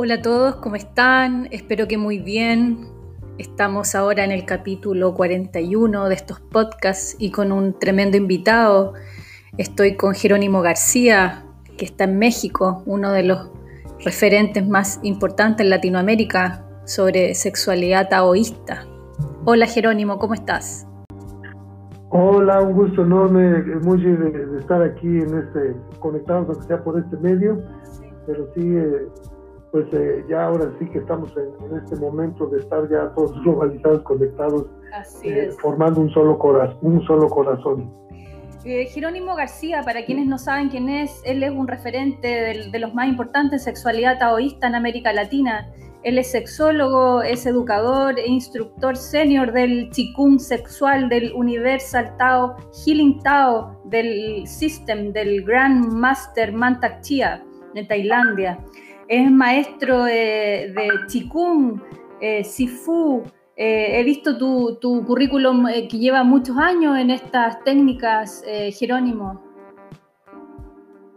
Hola a todos, ¿cómo están? Espero que muy bien. Estamos ahora en el capítulo 41 de estos podcasts y con un tremendo invitado. Estoy con Jerónimo García, que está en México, uno de los referentes más importantes en Latinoamérica sobre sexualidad taoísta. Hola Jerónimo, ¿cómo estás? Hola, un gusto enorme, muy de, estar aquí en este, conectados, aunque sea por este medio, pero sí eh, pues eh, ya ahora sí que estamos en, este momento de estar ya todos globalizados, conectados, eh, formando un solo, corazón, un solo corazón. Eh, Jerónimo García, para quienes no saben quién es, él es un referente de, los más importantes en sexualidad taoísta en América Latina. Él es sexólogo, es educador e instructor senior del Qigong sexual, del Universal Tao, Healing Tao, del System, del Grand Master Mantak Chia en Tailandia es maestro de, de Qigong, eh, Sifu. Eh, he visto tu, tu currículum eh, que lleva muchos años en estas técnicas, Jerónimo.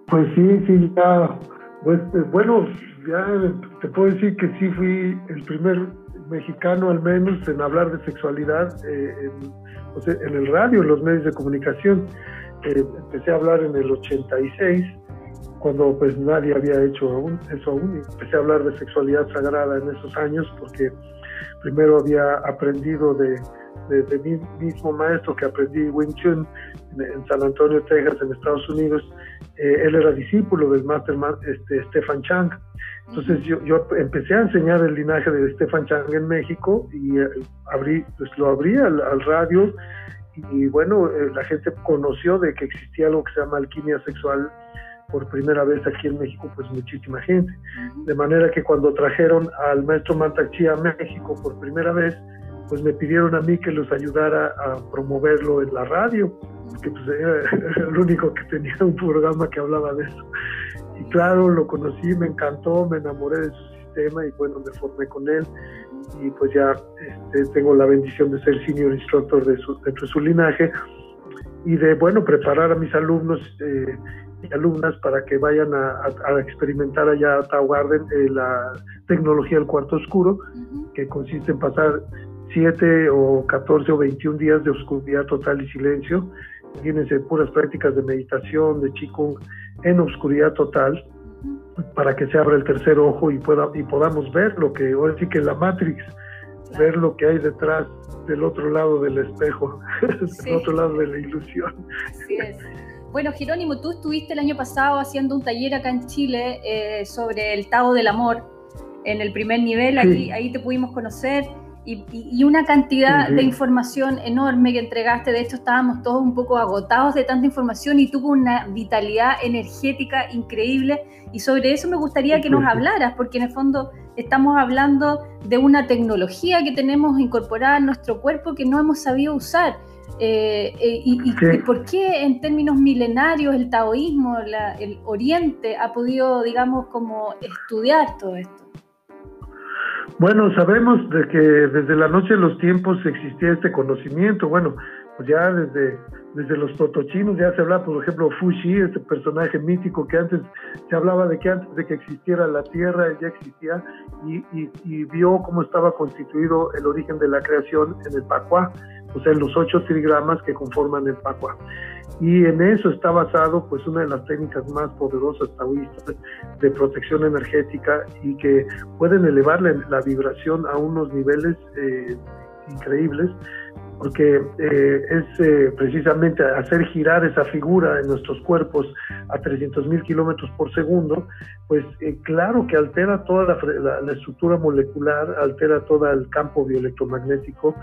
Pues sí, sí, ya. Pues, bueno, ya te puedo decir que sí fui el primer mexicano al menos en hablar de sexualidad en, en, el radio, en los medios de comunicación. empecé a hablar en el 86 cuando pues nadie había hecho aún, eso aún. Empecé a hablar de sexualidad sagrada en esos años porque primero había aprendido de, de, mi mismo maestro que aprendí Wing Chun en, San Antonio, Texas, en Estados Unidos. Eh, él era discípulo del Master este, Stefan Chang. Entonces yo, yo, empecé a enseñar el linaje de Stefan Chang en México y eh, abrí, pues lo abrí al, radio y, bueno, eh, la gente conoció de que existía algo que se llama alquimia sexual por primera vez aquí en México, pues muchísima gente. De manera que cuando trajeron al maestro Mantachi a México por primera vez, pues me pidieron a mí que los ayudara a promoverlo en la radio, porque pues era el único que tenía un programa que hablaba de eso. Y claro, lo conocí, me encantó, me enamoré de su sistema y bueno, me formé con él y pues ya este, tengo la bendición de ser senior instructor de su, dentro de su linaje y de, bueno, preparar a mis alumnos eh, y alumnas para que vayan a, experimentar allá a Tao Garden eh, la tecnología del cuarto oscuro, que consiste en pasar 7 o 14 o 21 días de oscuridad total y silencio. Fíjense, puras prácticas de meditación, de Qigong en oscuridad total, para que se abra el tercer ojo y, pueda, y podamos ver lo que, ahora sí que la Matrix, ver lo que hay detrás del otro lado del espejo, del otro lado de la ilusión. Así es. Bueno, Jerónimo, tú estuviste el año pasado haciendo un taller acá en Chile eh, sobre el Tao del Amor en el primer nivel, ahí te pudimos conocer y, una cantidad de información enorme que entregaste. De hecho, estábamos todos un poco agotados de tanta información y tuvo una vitalidad energética increíble. Y sobre eso me gustaría que nos hablaras, porque en el fondo estamos hablando de una tecnología que tenemos incorporada en nuestro cuerpo que no hemos sabido usar. Eh, eh, y, por qué en términos milenarios el taoísmo, el oriente, ha podido, digamos, como estudiar todo esto? Bueno, sabemos de que desde la noche de los tiempos existía este conocimiento. Bueno, pues ya desde, desde los protochinos ya se hablaba, por ejemplo, Fushi, este personaje mítico que antes se hablaba de que antes de que existiera la Tierra ya existía y, y vio cómo estaba constituido el origen de la creación en el Pacuá o sea, en los ocho trigramas que conforman el Pacua. Y en eso está basado pues una de las técnicas más poderosas taoístas de protección energética y que pueden elevar la, vibración a unos niveles eh, increíbles porque eh, es eh, precisamente hacer girar esa figura en nuestros cuerpos a 300 mil kilómetros por segundo, pues claro que altera toda la, la, estructura molecular, altera todo el campo bioelectromagnético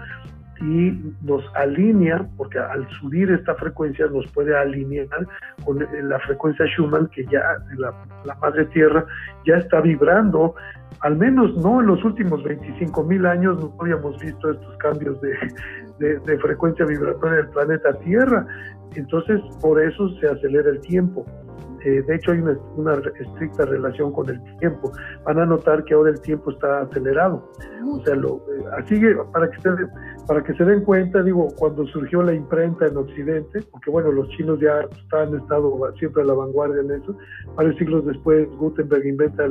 y nos alinea, porque al subir esta frecuencia nos puede alinear con la frecuencia Schumann, que ya la, la madre tierra ya está vibrando, al menos no en los últimos 25 mil años no habíamos visto estos cambios de, de frecuencia vibratoria del planeta Tierra, entonces por eso se acelera el tiempo. Eh, de hecho, hay una, estricta relación con el tiempo. Van a notar que ahora el tiempo está acelerado. O sea, lo, eh, así para que, se, para que se den cuenta, digo, cuando surgió la imprenta en Occidente, porque bueno, los chinos ya han estado siempre a la vanguardia en eso, varios siglos después Gutenberg inventa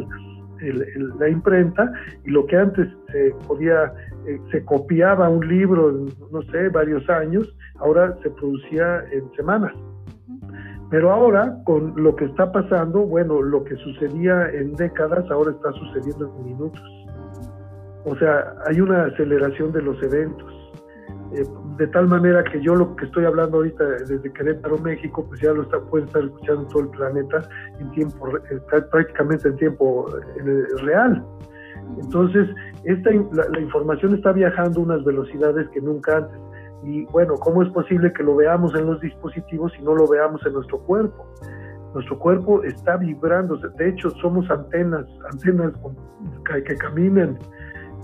la imprenta y lo que antes se podía, eh, se copiaba un libro en, no sé, varios años, ahora se producía en semanas. Pero ahora, con lo que está pasando, bueno, lo que sucedía en décadas, ahora está sucediendo en minutos. O sea, hay una aceleración de los eventos. Eh, de tal manera que yo lo que estoy hablando ahorita desde Querétaro, México, pues ya lo está, puede estar escuchando todo el planeta en tiempo, eh, prácticamente en tiempo eh, real. Entonces, esta, la, información está viajando a unas velocidades que nunca antes. Y bueno, ¿cómo es posible que lo veamos en los dispositivos y no lo veamos en nuestro cuerpo? Nuestro cuerpo está vibrando, de hecho somos antenas, antenas que caminan,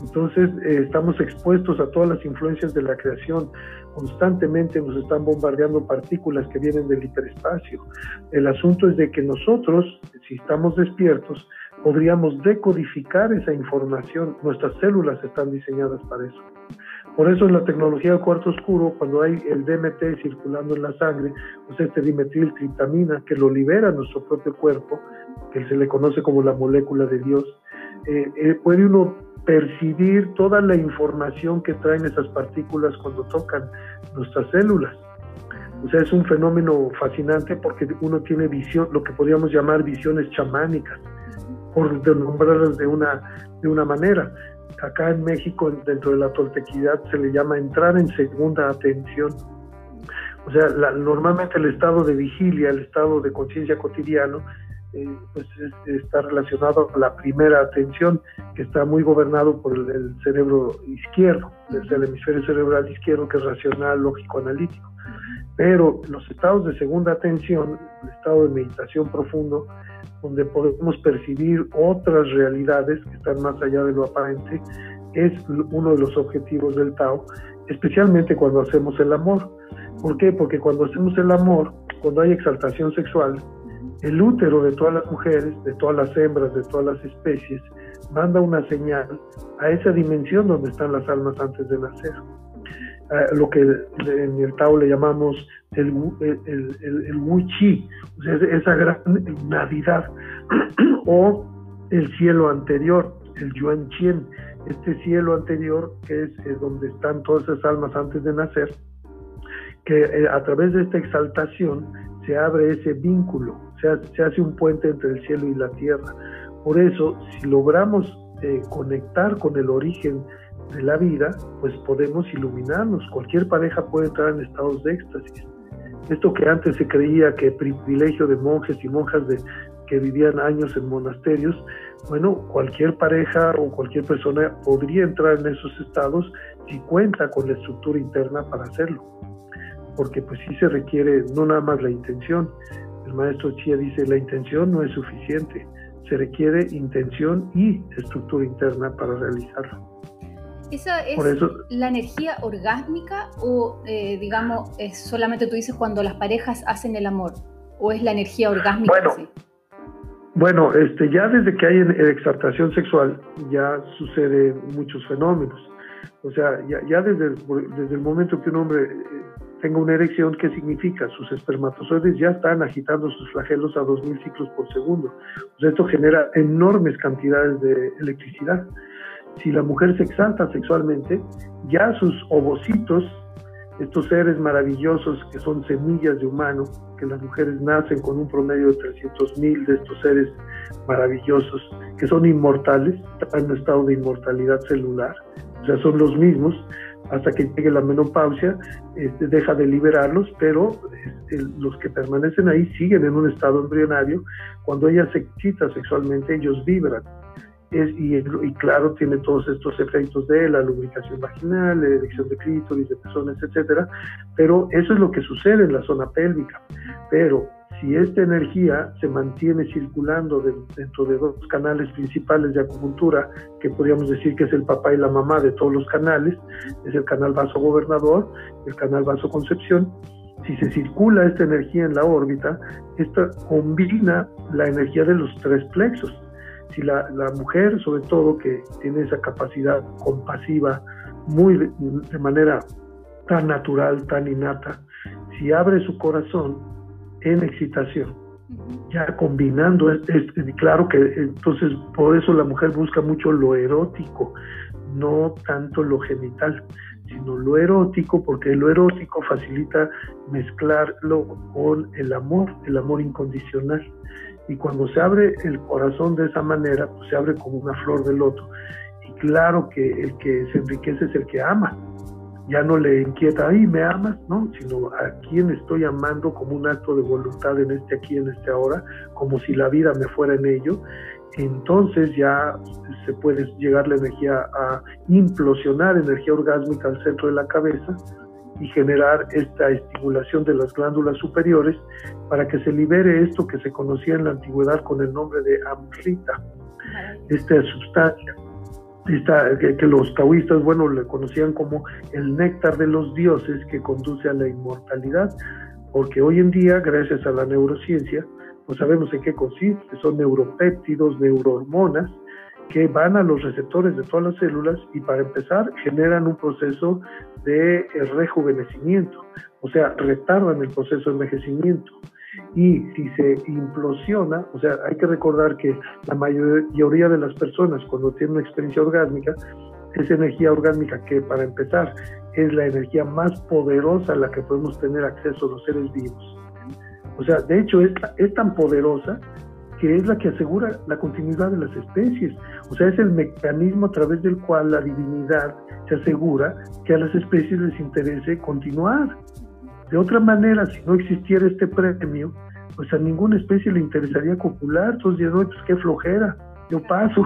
entonces eh, estamos expuestos a todas las influencias de la creación. Constantemente nos están bombardeando partículas que vienen del hiperespacio. El asunto es de que nosotros, si estamos despiertos, podríamos decodificar esa información. Nuestras células están diseñadas para eso. Por eso en la tecnología del cuarto oscuro, cuando hay el DMT circulando en la sangre, pues este dimetril triptamina que lo libera nuestro propio cuerpo, que se le conoce como la molécula de Dios, eh, eh, puede uno percibir toda la información que traen esas partículas cuando tocan nuestras células. O sea, es un fenómeno fascinante porque uno tiene visión, lo que podríamos llamar visiones chamánicas, por nombrarlas de una, de una manera. Acá en México, dentro de la toltequidad, se le llama entrar en segunda atención. O sea, normalmente el estado de vigilia, el estado de conciencia cotidiano, eh, pues está relacionado con la primera atención, que está muy gobernado por el, cerebro izquierdo, desde el hemisferio cerebral izquierdo, que es racional, lógico, analítico. Pero los estados de segunda atención, el estado de meditación profundo, donde podemos percibir otras realidades que están más allá de lo aparente, es uno de los objetivos del Tao, especialmente cuando hacemos el amor. ¿Por qué? Porque cuando hacemos el amor, cuando hay exaltación sexual, el útero de todas las mujeres, de todas las hembras, de todas las especies, manda una señal a esa dimensión donde están las almas antes de nacer. Lo que en el Tao le llamamos el, el, el, Wu Chi, o sea, esa gran Navidad, o el cielo anterior, el Yuan Chien, este cielo anterior que es eh, donde están todas esas almas antes de nacer, que eh, a través de esta exaltación se abre ese vínculo se, hace un puente entre el cielo y la tierra. Por eso, si logramos eh, conectar con el origen de la vida, pues podemos iluminarnos. Cualquier pareja puede entrar en estados de éxtasis. Esto que antes se creía que privilegio de monjes y monjas de, que vivían años en monasterios, bueno, cualquier pareja o cualquier persona podría entrar en esos estados si cuenta con la estructura interna para hacerlo. Porque pues sí se requiere no nada más la intención, el maestro Chia dice, la intención no es suficiente, se requiere intención y estructura interna para realizarlo. ¿Esa es la energía orgásmica o, eh, digamos, es solamente tú dices cuando las parejas hacen el amor? ¿O es la energía orgásmica? Bueno, bueno este, ya desde que hay exaltación sexual ya suceden muchos fenómenos. O sea, ya, desde, desde el momento que un hombre eh, tenga una erección, ¿qué significa? Sus espermatozoides ya están agitando sus flagelos a 2000 ciclos por segundo. esto genera enormes cantidades de electricidad. Si la mujer se exalta sexualmente, ya sus ovocitos, estos seres maravillosos que son semillas de humano, que las mujeres nacen con un promedio de 300.000 de estos seres maravillosos, que son inmortales, están en estado de inmortalidad celular, o sea, son los mismos, hasta que llegue la menopausia, este, deja de liberarlos, pero este, los que permanecen ahí siguen en un estado embrionario. Cuando ella se excita sexualmente, ellos vibran. Es, y, y, claro, tiene todos estos efectos de la lubricación vaginal, la erección de clítoris, de pezones, etcétera, pero eso es lo que sucede en la zona pélvica. Pero si esta energía se mantiene circulando dentro de dos canales principales de acupuntura, que podríamos decir que es el papá y la mamá de todos los canales, es el canal vaso gobernador, el canal vaso concepción, si se circula esta energía en la órbita, esta combina la energía de los tres plexos. Si la, la mujer, sobre todo, que tiene esa capacidad compasiva muy de manera tan natural, tan innata, si abre su corazón en excitación ya combinando, es, claro que entonces por eso la mujer busca mucho lo erótico, no tanto lo genital, sino lo erótico, porque lo erótico facilita mezclarlo con el amor, el amor incondicional. Y cuando se abre el corazón de esa manera, pues se abre como una flor de loto. Y claro que el que se enriquece es el que ama, ya no le inquieta, ay, me amas, ¿no? Sino a quién estoy amando como un acto de voluntad en este aquí, en este ahora, como si la vida me fuera en ello. Entonces ya se puede llegar la energía a implosionar energía orgásmica al centro de la cabeza y generar esta estimulación de las glándulas superiores para que se libere esto que se conocía en la antigüedad con el nombre de amrita, esta sustancia que, los taoístas, bueno, le conocían como el néctar de los dioses que conduce a la inmortalidad, porque hoy en día, gracias a la neurociencia, pues sabemos en qué consiste, son neuropéptidos, neurohormonas, que van a los receptores de todas las células y para empezar generan un proceso de rejuvenecimiento, o sea, retardan el proceso de envejecimiento. Y si se implosiona, o sea, hay que recordar que la mayoría de las personas cuando tienen una experiencia orgásmica, es energía orgánica que para empezar es la energía más poderosa a la que podemos tener acceso los seres vivos. O sea, de hecho es, es tan poderosa que es la que asegura la continuidad de las especies. O sea, es el mecanismo a través del cual la divinidad se asegura que a las especies les interese continuar. De otra manera, si no existiera este premio, pues a ninguna especie le interesaría copular, entonces no, pues qué flojera, yo paso,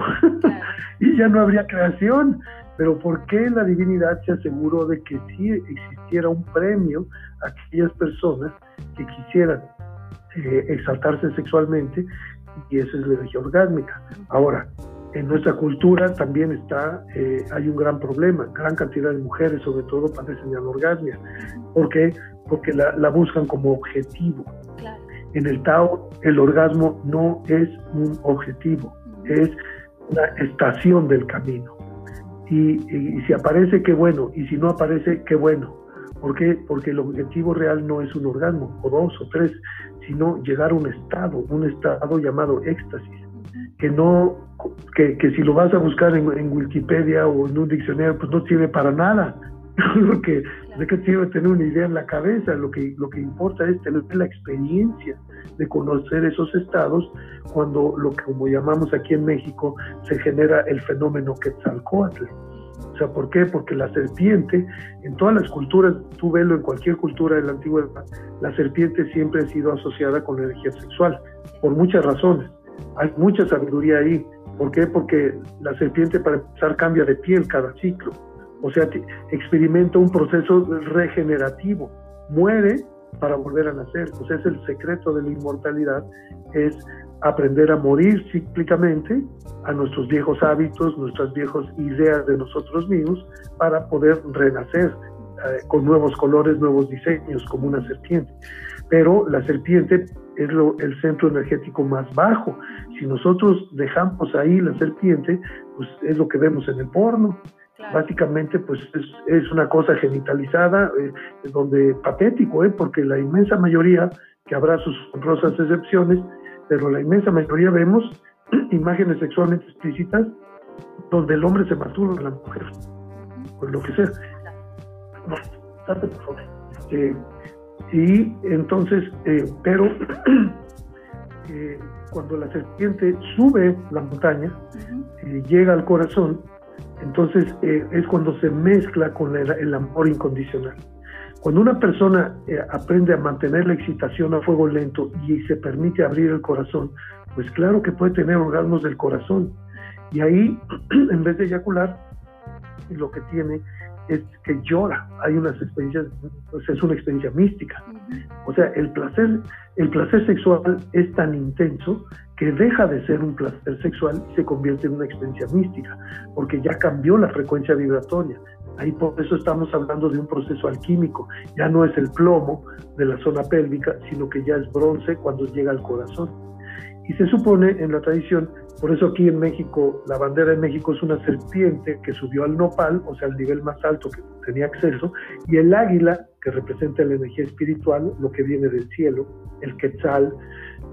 y ya no habría creación. Pero ¿por qué la divinidad se aseguró de que sí existiera un premio a aquellas personas que quisieran eh, exaltarse sexualmente? Y eso es la energía orgásmica. Ahora, en nuestra cultura también está, eh, hay un gran problema, gran cantidad de mujeres sobre todo padecen de anorgasmia. ¿Por qué? Porque la, buscan como objetivo. En el Tao, el orgasmo no es un objetivo, es una estación del camino. Y, si aparece, qué bueno, y si no aparece, qué bueno. ¿Por qué? Porque el objetivo real no es un orgasmo, o dos, o tres, sino llegar a un estado, un estado llamado éxtasis, que no, que, que si lo vas a buscar en, en, Wikipedia o en un diccionario, pues no sirve para nada, lo que, ¿De qué sirve tener una idea en la cabeza? Lo que, lo que importa es tener la experiencia de conocer esos estados cuando lo que como llamamos aquí en México se genera el fenómeno Quetzalcoatl. O sea, ¿por qué? Porque la serpiente, en todas las culturas, tú velo en cualquier cultura de la antigüedad, la serpiente siempre ha sido asociada con la energía sexual, por muchas razones. Hay mucha sabiduría ahí. ¿Por qué? Porque la serpiente para empezar cambia de piel cada ciclo o sea, experimenta un proceso regenerativo, muere para volver a nacer. Sea, es el secreto de la inmortalidad, es aprender a morir cíclicamente a nuestros viejos hábitos, nuestras viejas ideas de nosotros mismos, para poder renacer eh, con nuevos colores, nuevos diseños, como una serpiente. Pero la serpiente es el centro energético más bajo. Si nosotros dejamos ahí la serpiente, pues es lo que vemos en el porno. Básicamente, pues es, una cosa genitalizada, eh, donde patético, ¿eh? porque la inmensa mayoría, que habrá sus honrosas excepciones, pero la inmensa mayoría vemos imágenes sexualmente explícitas donde el hombre se masturba a la mujer, o lo que sea. No, date por favor. Eh, y entonces, eh, pero cuando la serpiente sube la montaña, llega al corazón, entonces eh, es cuando se mezcla con el, amor incondicional. Cuando una persona eh, aprende a mantener la excitación a fuego lento y se permite abrir el corazón, pues claro que puede tener orgasmos del corazón. Y ahí, en vez de eyacular, lo que tiene es que llora. Hay unas experiencias, pues es una experiencia mística. O sea, el placer, el placer sexual es tan intenso que deja de ser un placer sexual y se convierte en una experiencia mística, porque ya cambió la frecuencia vibratoria. Ahí por eso estamos hablando de un proceso alquímico. Ya no es el plomo de la zona pélvica, sino que ya es bronce cuando llega al corazón. Y se supone en la tradición, por eso aquí en México, la bandera de México es una serpiente que subió al nopal, o sea, al nivel más alto que tenía acceso, y el águila, que representa la energía espiritual, lo que viene del cielo, el quetzal,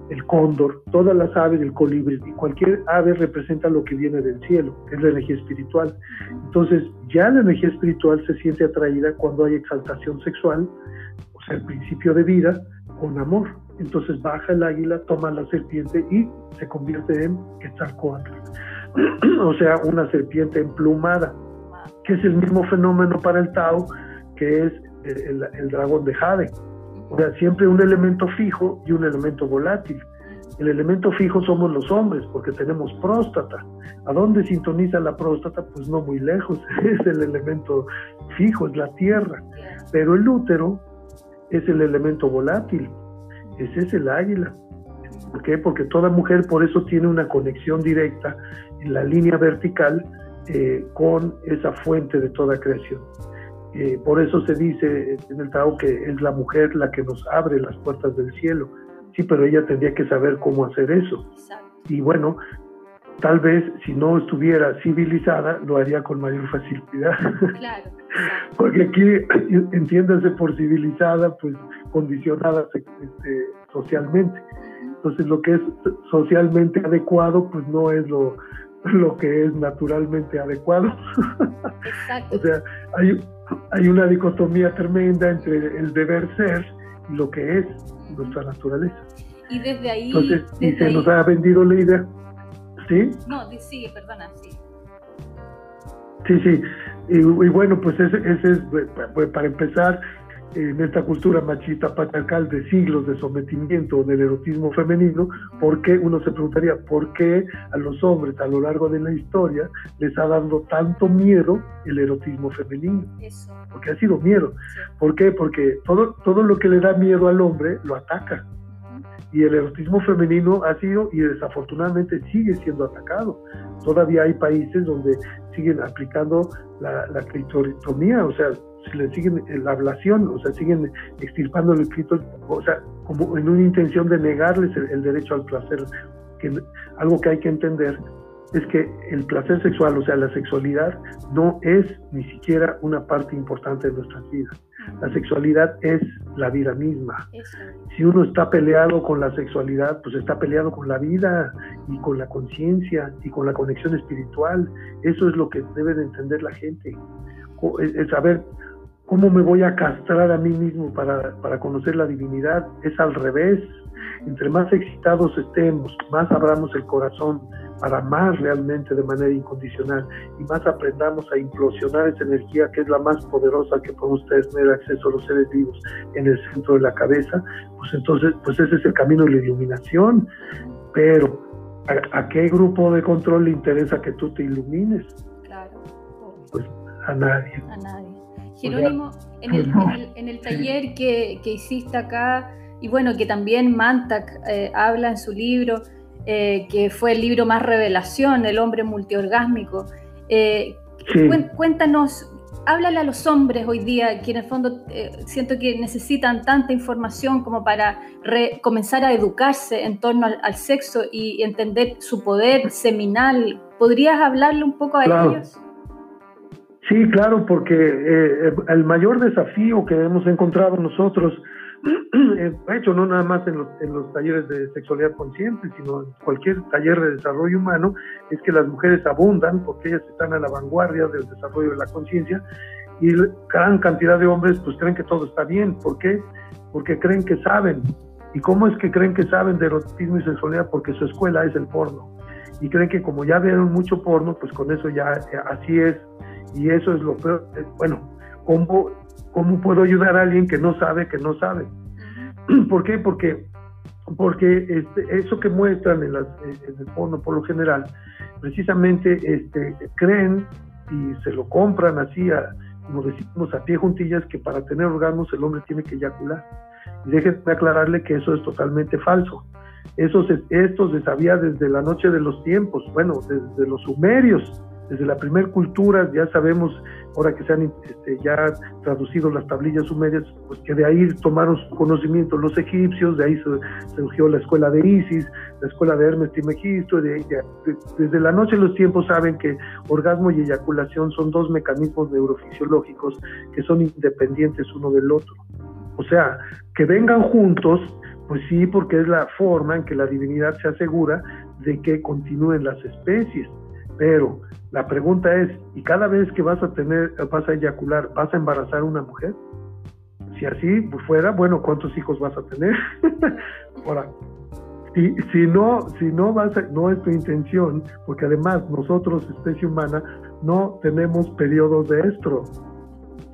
el cóndor, todas las aves, el colibrí, cualquier ave representa lo que viene del cielo, es la energía espiritual. Entonces, ya la energía espiritual se siente atraída cuando hay exaltación sexual, o sea, el principio de vida, con amor. Entonces baja el águila, toma la serpiente y se convierte en Quetzalcoatl. o sea, una serpiente emplumada, que es el mismo fenómeno para el Tao, que es el, el dragón de Jade. O sea, siempre un elemento fijo y un elemento volátil. El elemento fijo somos los hombres porque tenemos próstata. ¿A dónde sintoniza la próstata? Pues no muy lejos, es el elemento fijo, es la tierra. Pero el útero es el elemento volátil, ese es el águila. ¿Por qué? Porque toda mujer por eso tiene una conexión directa en la línea vertical eh, con esa fuente de toda creación. Eh, por eso se dice en el Tao que es la mujer la que nos abre las puertas del cielo. Sí, pero ella tendría que saber cómo hacer eso. Y bueno, tal vez si no estuviera civilizada, lo haría con mayor facilidad. Claro. Porque aquí, entiéndase por civilizada, pues condicionada este, socialmente. Entonces, lo que es socialmente adecuado, pues no es lo, lo que es naturalmente adecuado. Exacto. o sea, hay, hay una dicotomía tremenda entre el deber ser y lo que es nuestra naturaleza. Y desde ahí... Entonces, y se nos ha vendido la idea. ¿Sí? No, sigue, perdona, sí. Sí, sí. Y, bueno, pues ese, ese es, pues, para empezar, en esta cultura machista patriarcal de siglos de sometimiento del erotismo femenino, ¿por qué uno se preguntaría por qué a los hombres a lo largo de la historia les ha dado tanto miedo el erotismo femenino? Porque ha sido miedo. ¿Por qué? Porque todo, todo lo que le da miedo al hombre lo ataca. Y el erotismo femenino ha sido y desafortunadamente sigue siendo atacado. Todavía hay países donde siguen aplicando la, la clitoritomía, o sea, le siguen la ablación, o sea, siguen extirpando el escrito, o sea, como en una intención de negarles el, derecho al placer. Que, algo que hay que entender es que el placer sexual, o sea, la sexualidad, no es ni siquiera una parte importante de nuestras vidas. La sexualidad es la vida misma. Si uno está peleado con la sexualidad, pues está peleado con la vida y con la conciencia y con la conexión espiritual. Eso es lo que debe de entender la gente. Es saber ¿Cómo me voy a castrar a mí mismo para, para, conocer la divinidad? Es al revés. Entre más excitados estemos, más abramos el corazón para amar realmente de manera incondicional y más aprendamos a implosionar esa energía que es la más poderosa que podemos tener acceso a los seres vivos en el centro de la cabeza, pues entonces, pues ese es el camino de la iluminación. Pero, ¿a, a qué grupo de control le interesa que tú te ilumines? Claro. Pues a nadie. A nadie. Jerónimo, en el, en el, taller que, que, hiciste acá, y bueno, que también Mantak eh, habla en su libro, eh, que fue el libro más revelación, El hombre multiorgásmico. Eh, cuéntanos, háblale a los hombres hoy día, que en el fondo siento que necesitan tanta información como para comenzar a educarse en torno al, sexo y entender su poder seminal. ¿Podrías hablarle un poco a ellos? Sí, claro, porque eh, el mayor desafío que hemos encontrado nosotros, de hecho no nada más en los, en los, talleres de sexualidad consciente, sino en cualquier taller de desarrollo humano, es que las mujeres abundan porque ellas están a la vanguardia del desarrollo de la conciencia y gran cantidad de hombres pues creen que todo está bien. ¿Por qué? Porque creen que saben. ¿Y cómo es que creen que saben de erotismo y sexualidad? Porque su escuela es el porno. Y creen que como ya vieron mucho porno, pues con eso ya así es y eso es lo peor. Bueno, ¿cómo, ¿cómo puedo ayudar a alguien que no sabe que no sabe? ¿Por qué? Porque, porque este, eso que muestran en, las, en el porno por lo general, precisamente este, creen y se lo compran así, como decimos, a pie juntillas, que para tener orgasmos el hombre tiene que eyacular. Y déjenme aclararle que eso es totalmente falso. Eso esto se sabía desde la noche de los tiempos, bueno, desde los sumerios desde la primera cultura, ya sabemos, ahora que se han este, ya traducido las tablillas sumerias, pues que de ahí tomaron conocimiento los egipcios, de ahí surgió la escuela de Isis, la escuela de Hermes Trimegisto, de, desde la noche de los tiempos saben que orgasmo y eyaculación son dos mecanismos neurofisiológicos que son independientes uno del otro. O sea, que vengan juntos Pues sí, porque es la forma en que la divinidad se asegura de que continúen las especies. Pero la pregunta es, ¿y cada vez que vas a tener, vas a eyacular, vas a embarazar a una mujer? Si así fuera, bueno, ¿cuántos hijos vas a tener? Ahora, si, si no, si no vas no es tu intención, porque además nosotros, especie humana, no tenemos periodos de estro.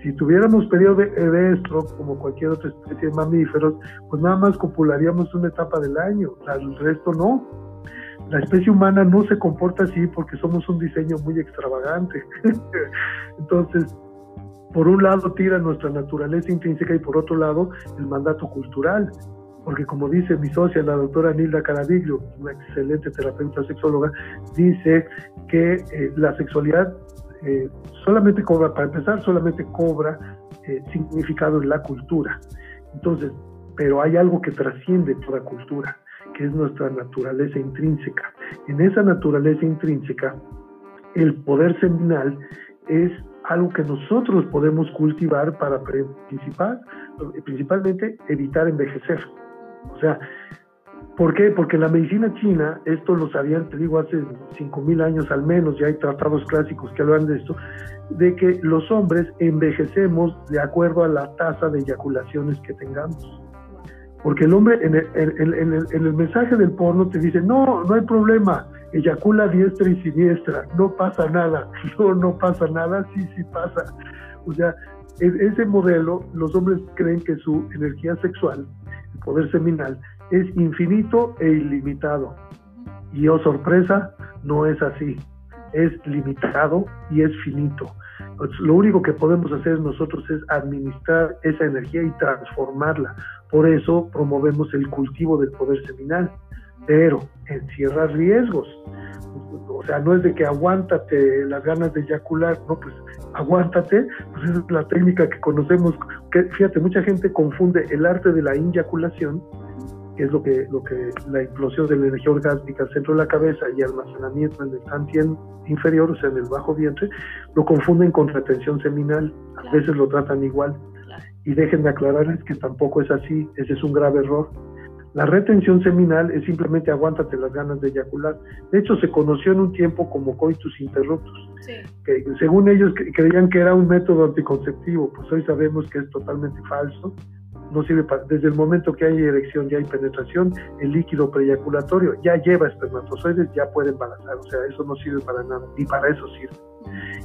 Si tuviéramos periodo de estro, como cualquier otra especie de mamíferos, pues nada más copularíamos una etapa del año, el resto no. La especie humana no se comporta así porque somos un diseño muy extravagante. Entonces, por un lado tira nuestra naturaleza intrínseca y por otro lado el mandato cultural. Porque como dice mi socia, la doctora Nilda Caraviglio, una excelente terapeuta sexóloga, dice que eh, la sexualidad eh, solamente cobra, para empezar, solamente cobra eh, significado en la cultura. Entonces, pero hay algo que trasciende toda cultura, es nuestra naturaleza intrínseca. En esa naturaleza intrínseca, el poder seminal es algo que nosotros podemos cultivar para principal, principalmente evitar envejecer. O sea, ¿por qué? Porque la medicina china, esto lo sabían, te digo, hace 5.000 años al menos, ya hay tratados clásicos que hablan de esto, de que los hombres envejecemos de acuerdo a la tasa de eyaculaciones que tengamos. Porque el hombre en el, en, en el, mensaje del porno te dice, no, no hay problema, eyacula diestra y siniestra, no pasa nada, no, no pasa nada, sí, sí pasa. O sea, ese modelo, los hombres creen que su energía sexual, el poder seminal, es infinito e ilimitado. Y oh sorpresa, no es así. Es limitado y es finito. Lo único que podemos hacer nosotros es administrar esa energía y transformarla. Por eso promovemos el cultivo del poder seminal, pero encierra riesgos. O sea, no es de que aguántate las ganas de eyacular, no, pues aguántate, pues esa es la técnica que conocemos. Que, fíjate, mucha gente confunde el arte de la inyaculación que es lo que, lo que la implosión de la energía orgásmica al centro de la cabeza y almacenamiento en el tantien inferior, o sea, en el bajo vientre, lo confunden con retención seminal. A veces lo tratan igual. Y déjenme aclararles que tampoco es así, ese es un grave error. La retención seminal es simplemente aguántate las ganas de eyacular. De hecho, se conoció en un tiempo como coitus interruptus, que según ellos creían que era un método anticonceptivo, pues hoy sabemos que es totalmente falso no sirve para, desde el momento que hay erección y hay penetración, el líquido preyaculatorio ya lleva espermatozoides, ya puede embarazar, o sea, eso no sirve para nada, ni para eso sirve.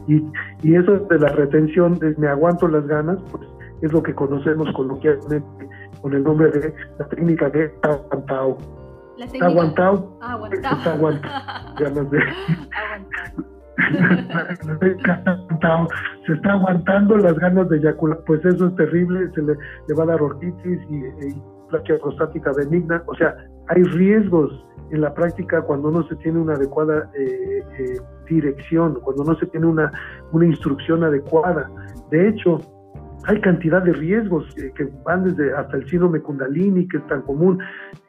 Y, y eso de la retención, de me aguanto las ganas, pues es lo que conocemos coloquialmente con el nombre de la técnica de aguantado. Está aguantado. Ah, aguantado. Está aguantado. ganas de... se está aguantando las ganas de eyacular, pues eso es terrible, se le, va a dar ortitis y, y plaquia prostática benigna, o sea, hay riesgos en la práctica cuando no se tiene una adecuada eh, eh, dirección, cuando no se tiene una, una instrucción adecuada. De hecho, hay cantidad de riesgos que van desde hasta el síndrome Kundalini, que es tan común,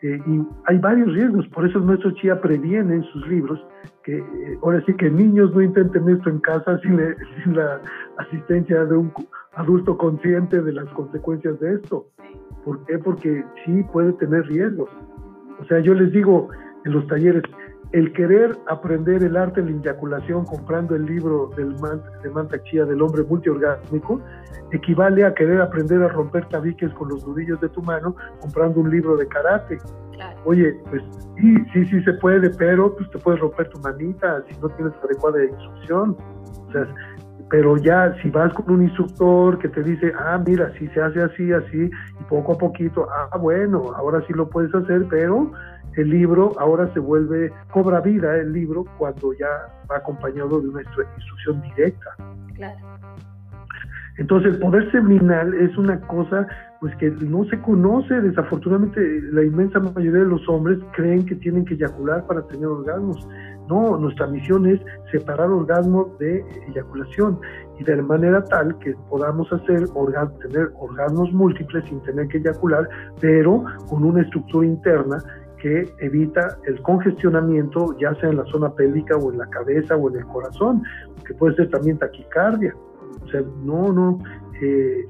eh, y hay varios riesgos, por eso el maestro Chia previene en sus libros que ahora sí que niños no intenten esto en casa sin, sin la asistencia de un adulto consciente de las consecuencias de esto. ¿Por qué? Porque sí puede tener riesgos. O sea, yo les digo en los talleres, el querer aprender el arte de la eyaculación comprando el libro del de Manta Chía del hombre multiorgásmico equivale a querer aprender a romper tabiques con los nudillos de tu mano comprando un libro de karate. Oye, pues sí, sí, sí se puede, pero pues te puedes romper tu manita si no tienes adecuada instrucción. O sea, pero ya si vas con un instructor que te dice, ah, mira, si se hace así, así, y poco a poquito, ah, bueno, ahora sí lo puedes hacer, pero el libro ahora se vuelve, cobra vida el libro cuando ya va acompañado de una instrucción directa. Claro. Entonces el poder seminal es una cosa pues que no se conoce, desafortunadamente la inmensa mayoría de los hombres creen que tienen que eyacular para tener orgasmos. No, nuestra misión es separar orgasmos de eyaculación y de manera tal que podamos hacer tener orgasmos múltiples sin tener que eyacular, pero con una estructura interna que evita el congestionamiento, ya sea en la zona pélvica o en la cabeza o en el corazón, que puede ser también taquicardia. O sea, no, no, eh,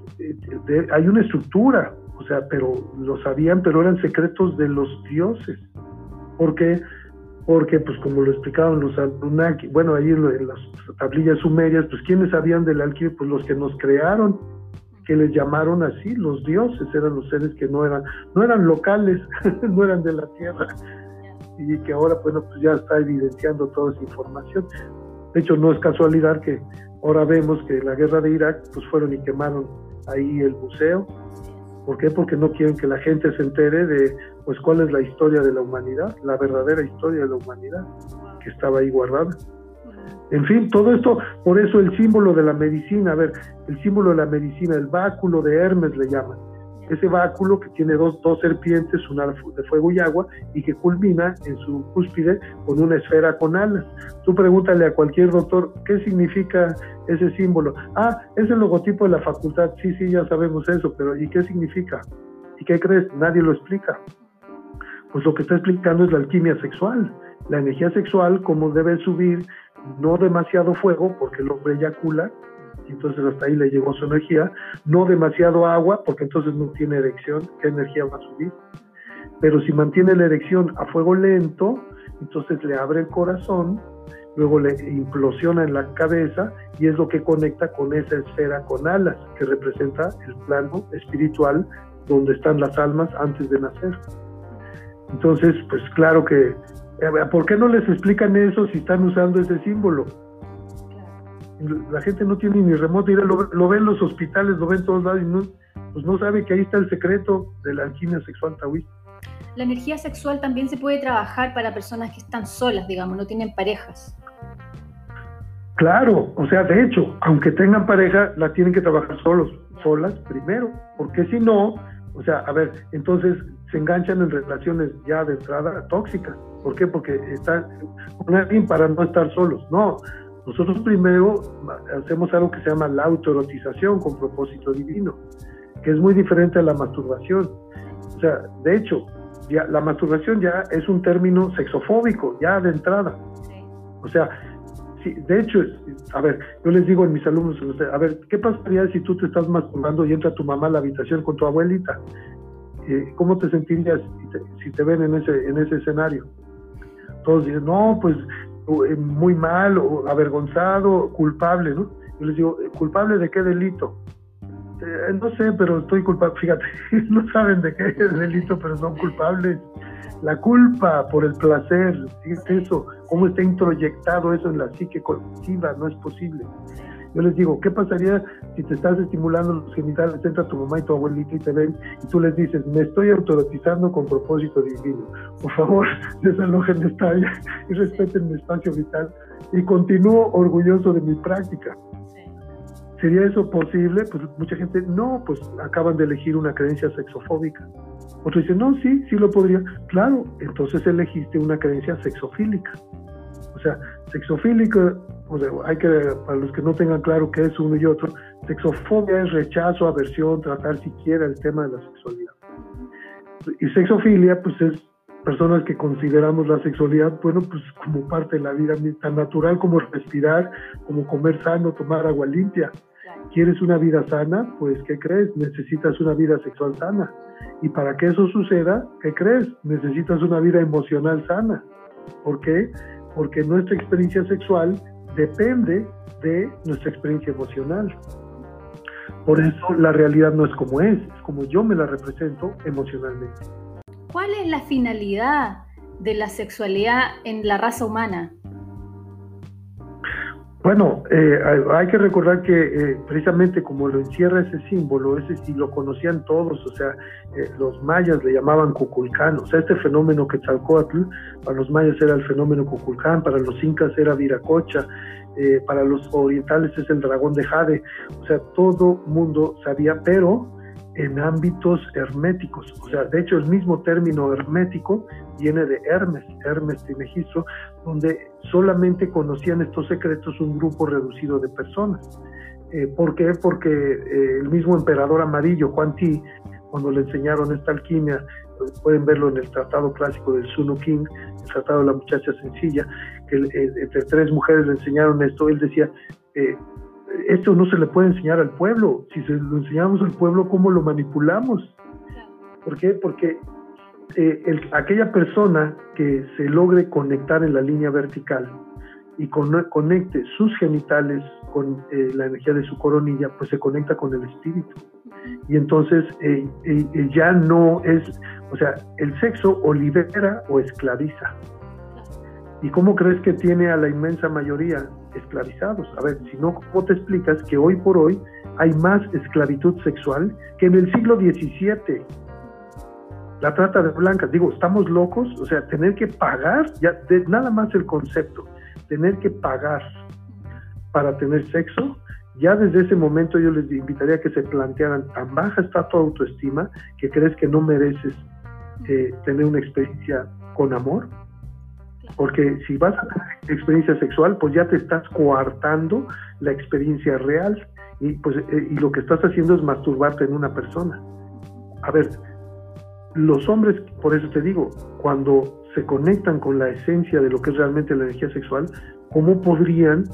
hay una estructura o sea, pero lo sabían, pero eran secretos de los dioses. ¿Por qué? Porque, pues como lo explicaban los Anunnaki, bueno, ahí en las tablillas sumerias, pues ¿quiénes sabían del alquimia? Pues los que nos crearon, que les llamaron así, los dioses, eran los seres que no eran, no eran locales, no eran de la tierra, y que ahora, bueno, pues ya está evidenciando toda esa información. De hecho, no es casualidad que ahora vemos que en la guerra de Irak, pues fueron y quemaron ahí el museo. ¿Por qué? Porque no quieren que la gente se entere de, pues, cuál es la historia de la humanidad, la verdadera historia de la humanidad, que estaba ahí guardada. En fin, todo esto, por eso el símbolo de la medicina, a ver, el símbolo de la medicina, el báculo de Hermes le llaman. Ese báculo que tiene dos, dos serpientes, una de fuego y agua, y que culmina en su cúspide con una esfera con alas. Tú pregúntale a cualquier doctor, ¿qué significa ese símbolo? Ah, es el logotipo de la facultad. Sí, sí, ya sabemos eso, pero ¿y qué significa? ¿Y qué crees? Nadie lo explica. Pues lo que está explicando es la alquimia sexual. La energía sexual, como debe subir no demasiado fuego, porque el hombre eyacula, y entonces hasta ahí le llegó su energía, no demasiado agua, porque entonces no tiene erección, ¿qué energía va a subir? Pero si mantiene la erección a fuego lento, entonces le abre el corazón, luego le implosiona en la cabeza y es lo que conecta con esa esfera con alas, que representa el plano espiritual donde están las almas antes de nacer. Entonces, pues claro que ¿Por qué no les explican eso si están usando ese símbolo? La gente no tiene ni remoto, lo, lo ven los hospitales, lo ven todos lados y no, pues no sabe que ahí está el secreto de la alquimia sexual taoísta. La energía sexual también se puede trabajar para personas que están solas, digamos, no tienen parejas. Claro, o sea, de hecho, aunque tengan pareja, la tienen que trabajar solos, solas primero, porque si no, o sea, a ver, entonces se enganchan en relaciones ya de entrada tóxicas. ¿Por qué? Porque están con alguien para no estar solos. No, nosotros primero hacemos algo que se llama la autoerotización con propósito divino, que es muy diferente a la masturbación. O sea, de hecho, ya, la masturbación ya es un término sexofóbico, ya de entrada. O sea, sí, de hecho, a ver, yo les digo a mis alumnos, a ver, ¿qué pasaría si tú te estás masturbando y entra tu mamá a la habitación con tu abuelita? Eh, ¿Cómo te sentirías si te, si te ven en ese, en ese escenario? Todos dicen, no, pues eh, muy mal, avergonzado, culpable, ¿no? Yo les digo, ¿culpable de qué delito? Eh, no sé, pero estoy culpable, fíjate, no saben de qué delito, pero son culpables. La culpa por el placer, fíjate eso, cómo está introyectado eso en la psique colectiva, no es posible. Yo les digo, ¿qué pasaría si te estás estimulando los genitales, entra tu mamá y tu abuelita y te ven y tú les dices, me estoy autorizando con propósito divino? Por favor, desalojen esta área y respeten mi espacio vital y continúo orgulloso de mi práctica. ¿Sería eso posible? Pues mucha gente, no, pues acaban de elegir una creencia sexofóbica. Otros dicen, no, sí, sí lo podría. Claro, entonces elegiste una creencia sexofílica. O sea, sexofílica hay que, para los que no tengan claro qué es uno y otro, sexofobia es rechazo, aversión, tratar siquiera el tema de la sexualidad. Y sexofilia, pues es personas que consideramos la sexualidad, bueno, pues como parte de la vida tan natural como respirar, como comer sano, tomar agua limpia. ¿Quieres una vida sana? Pues, ¿qué crees? Necesitas una vida sexual sana. Y para que eso suceda, ¿qué crees? Necesitas una vida emocional sana. ¿Por qué? Porque nuestra experiencia sexual depende de nuestra experiencia emocional. Por eso la realidad no es como es, es como yo me la represento emocionalmente. ¿Cuál es la finalidad de la sexualidad en la raza humana? Bueno, eh, hay que recordar que eh, precisamente como lo encierra ese símbolo, ese sí lo conocían todos, o sea, eh, los mayas le llamaban Cuculcán, o sea, este fenómeno que Quetzalcóatl, para los mayas era el fenómeno Cuculcán, para los incas era Viracocha, para los orientales es el dragón de Jade, o sea, todo mundo sabía, pero en ámbitos herméticos. O sea, de hecho, el mismo término hermético viene de Hermes, Hermes Trismegisto, donde solamente conocían estos secretos un grupo reducido de personas. Eh, ¿Por qué? Porque eh, el mismo emperador amarillo, Juan Ti, cuando le enseñaron esta alquimia, pueden verlo en el tratado clásico del Suno King, el tratado de la muchacha sencilla, que entre tres mujeres le enseñaron esto, él decía, eh, esto no se le puede enseñar al pueblo. Si se lo enseñamos al pueblo, ¿cómo lo manipulamos? ¿Por qué? Porque eh, aquella persona que se logre conectar en la línea vertical y conecte sus genitales con eh, la energía de su coronilla, pues se conecta con el espíritu. Y entonces eh, ya no es, o sea, el sexo o libera o esclaviza. ¿Y cómo crees que tiene a la inmensa mayoría esclavizados? A ver, si no, ¿cómo te explicas que hoy por hoy hay más esclavitud sexual que en el siglo XVII? La trata de blancas, digo, estamos locos, o sea, tener que pagar, ya nada más el concepto, tener que pagar para tener sexo, ya desde ese momento yo les invitaría a que se plantearan, tan baja está tu autoestima que crees que no mereces eh, tener una experiencia con amor. Porque si vas a tener experiencia sexual, pues ya te estás coartando la experiencia real y, pues, eh, y lo que estás haciendo es masturbarte en una persona. A ver, los hombres, por eso te digo, cuando se conectan con la esencia de lo que es realmente la energía sexual, ¿cómo podrían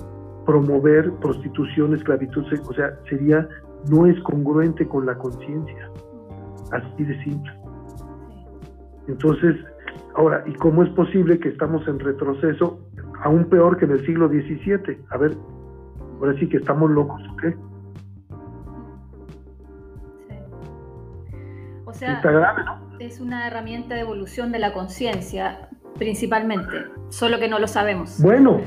promover prostitución, esclavitud? O sea, sería, no es congruente con la conciencia. Así de simple. Entonces, ahora, ¿y cómo es posible que estamos en retroceso aún peor que en el siglo XVII? A ver, ahora sí que estamos locos, ¿ok? Sí. O sea, es una herramienta de evolución de la conciencia, principalmente, solo que no lo sabemos. Bueno,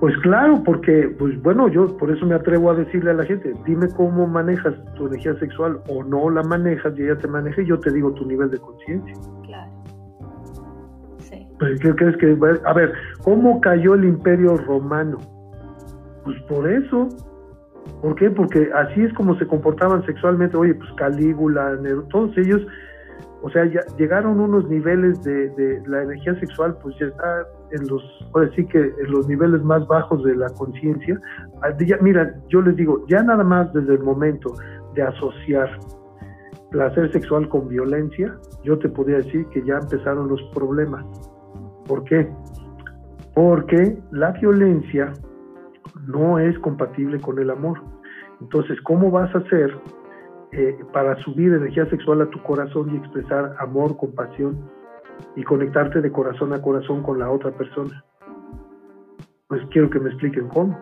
pues claro, porque, pues bueno, yo por eso me atrevo a decirle a la gente, dime cómo manejas tu energía sexual o no la manejas y ella te maneja y yo te digo tu nivel de conciencia. ¿Qué crees que? A ver, ¿cómo cayó el imperio romano? Pues por eso. ¿Por qué? Porque así es como se comportaban sexualmente. Oye, pues Calígula, Nero, todos ellos o sea, ya llegaron unos niveles de, la energía sexual, pues ya está en los, ahora sí que en los niveles más bajos de la conciencia. Ah, mira, yo les digo, ya nada más desde el momento de asociar placer sexual con violencia, yo te podría decir que ya empezaron los problemas. ¿Por qué? Porque la violencia no es compatible con el amor. Entonces, ¿cómo vas a hacer eh, para subir energía sexual a tu corazón y expresar amor, compasión y conectarte de corazón a corazón con la otra persona. Pues quiero que me expliquen cómo.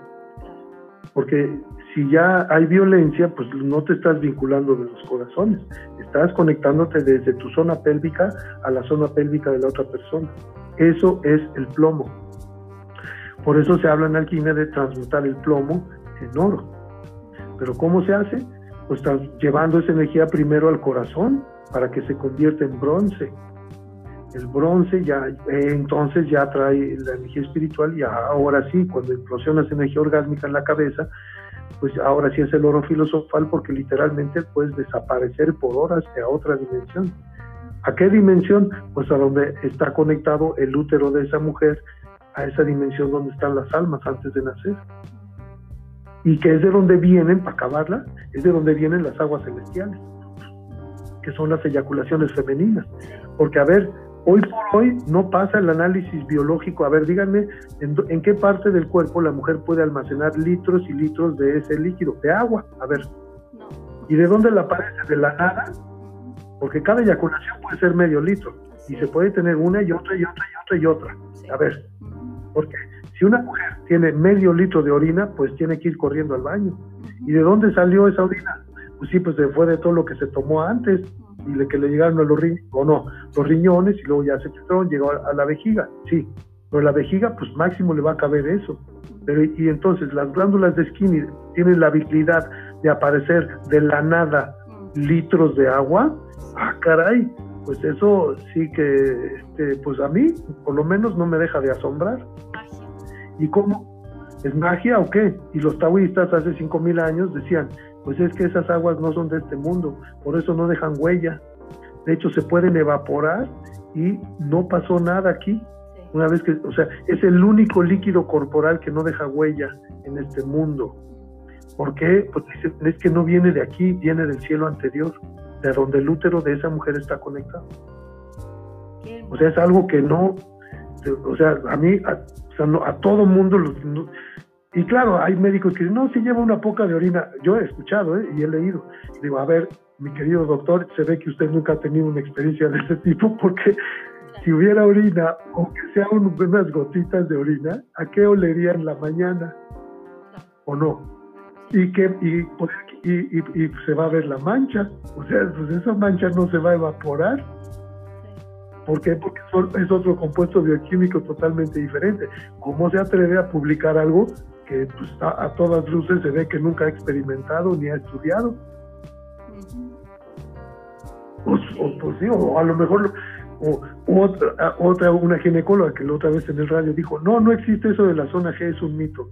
Porque si ya hay violencia, pues no te estás vinculando de los corazones, estás conectándote desde tu zona pélvica a la zona pélvica de la otra persona. Eso es el plomo. Por eso se habla en alquimia de transmutar el plomo en oro. Pero ¿cómo se hace? pues estás llevando esa energía primero al corazón para que se convierta en bronce. El bronce ya, eh, entonces ya trae la energía espiritual y ahora sí, cuando implosionas energía orgásmica en la cabeza, pues ahora sí es el oro filosofal porque literalmente puedes desaparecer por horas a otra dimensión. ¿A qué dimensión? Pues a donde está conectado el útero de esa mujer, a esa dimensión donde están las almas antes de nacer y que es de donde vienen, para acabarla, es de donde vienen las aguas celestiales, que son las eyaculaciones femeninas. Porque, a ver, hoy por hoy no pasa el análisis biológico. A ver, díganme, ¿en, qué parte del cuerpo la mujer puede almacenar litros y litros de ese líquido, de agua? A ver. ¿Y de dónde la aparece? ¿De la nada? Porque cada eyaculación puede ser medio litro. Y se puede tener una y otra y otra y otra y otra. A ver, ¿por qué? Si una mujer tiene medio litro de orina, pues tiene que ir corriendo al baño. ¿Y de dónde salió esa orina? Pues sí, pues se fue de todo lo que se tomó antes y de que le llegaron a los riñones, o no, los riñones y luego ya se filtraron, llegó a, la vejiga, sí. Pero la vejiga, pues máximo le va a caber eso. Pero, y entonces las glándulas de Skinny tienen la habilidad de aparecer de la nada litros de agua. Ah, caray, pues eso sí que, este, pues a mí, por lo menos, no me deja de asombrar. ¿Y cómo? ¿Es magia o qué? Y los taoístas hace 5.000 años decían, pues es que esas aguas no son de este mundo, por eso no dejan huella. De hecho, se pueden evaporar y no pasó nada aquí. Una vez que, o sea, es el único líquido corporal que no deja huella en este mundo. ¿Por qué? Porque es que no viene de aquí, viene del cielo anterior, de donde el útero de esa mujer está conectado. O sea, es algo que no, o sea, a mí, a, todo mundo, y claro, hay médicos que dicen, no, si lleva una poca de orina. Yo he escuchado ¿eh? y he leído. Digo, a ver, mi querido doctor, se ve que usted nunca ha tenido una experiencia de ese tipo, porque si hubiera orina, aunque sea unas gotitas de orina, ¿a qué olería en la mañana? ¿O no? Y, que, pues, y, y, se va a ver la mancha. O sea, pues esa mancha no se va a evaporar. ¿Por qué? Porque es otro compuesto bioquímico totalmente diferente. ¿Cómo se atreve a publicar algo que pues, a, todas luces se ve que nunca ha experimentado ni ha estudiado? Pues, o, pues, o a lo mejor o, otra, otra, una ginecóloga que la otra vez en el radio dijo, no, no existe eso de la zona G, es un mito.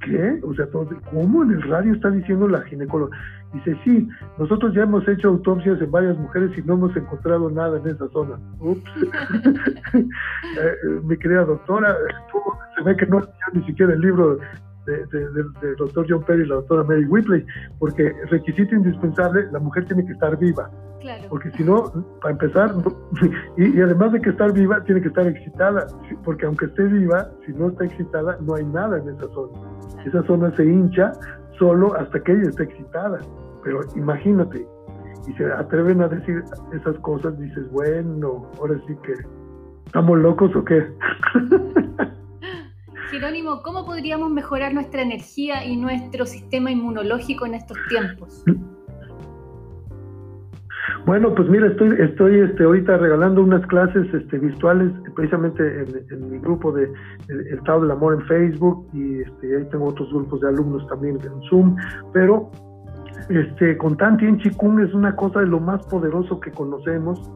¿Qué? O sea, ¿cómo en el radio está diciendo la ginecóloga? Dice, sí, nosotros ya hemos hecho autopsias en varias mujeres y no hemos encontrado nada en esa zona. Ups. Eh, mi querida doctora, se ve que no ni siquiera el libro del doctor John Perry y la doctora Mary Whipley, porque requisito indispensable, la mujer tiene que estar viva. Porque si no, para empezar, y, además de que estar viva, tiene que estar excitada, porque aunque esté viva, si no está excitada, no hay nada en esa zona. Esa zona se hincha solo hasta que ella esté excitada. Pero imagínate, y se atreven a decir esas cosas, dices, bueno, ahora sí que, ¿estamos locos o qué? Jerónimo, ¿cómo podríamos mejorar nuestra energía y nuestro sistema inmunológico en estos tiempos? Bueno, pues mira, estoy, estoy este, ahorita regalando unas clases este, virtuales precisamente en, mi grupo de Estado del Amor en Facebook y este, ahí tengo otros grupos de alumnos también en Zoom, pero este, con Tantien Chikung es una cosa de lo más poderoso que conocemos,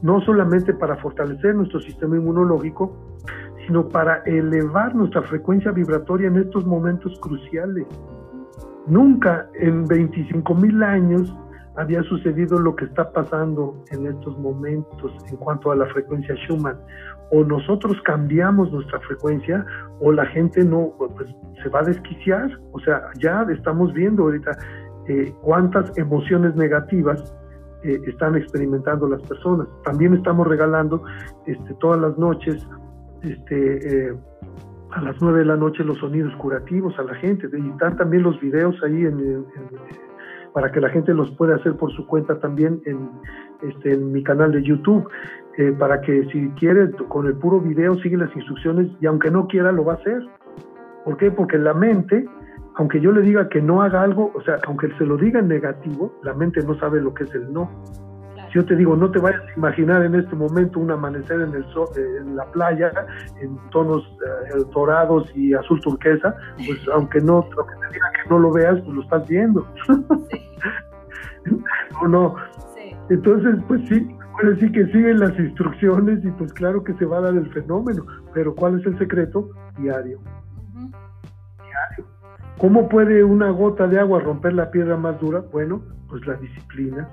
no solamente para fortalecer nuestro sistema inmunológico, sino para elevar nuestra frecuencia vibratoria en estos momentos cruciales. Nunca en 25 mil años había sucedido lo que está pasando en estos momentos en cuanto a la frecuencia Schumann. O nosotros cambiamos nuestra frecuencia o la gente no pues, se va a desquiciar. O sea, ya estamos viendo ahorita eh, cuántas emociones negativas eh, están experimentando las personas. También estamos regalando este, todas las noches este, eh, a las nueve de la noche los sonidos curativos a la gente. Y están también los videos ahí en para que la gente los pueda hacer por su cuenta también en, este, en mi canal de YouTube, eh, para que si quiere con el puro video sigue las instrucciones y aunque no quiera lo va a hacer. ¿Por qué? Porque la mente, aunque yo le diga que no haga algo, o sea, aunque se lo diga en negativo, la mente no sabe lo que es el no. Yo te digo, no te vayas a imaginar en este momento un amanecer en, el eh, en la playa en tonos eh, dorados y azul turquesa, pues aunque no, aunque te diga que no lo veas, pues lo estás viendo. ¿O no? Entonces, pues sí, puede decir que siguen las instrucciones y pues claro que se va a dar el fenómeno, pero ¿cuál es el secreto? Diario. Diario. ¿Cómo puede una gota de agua romper la piedra más dura? Bueno, pues la disciplina,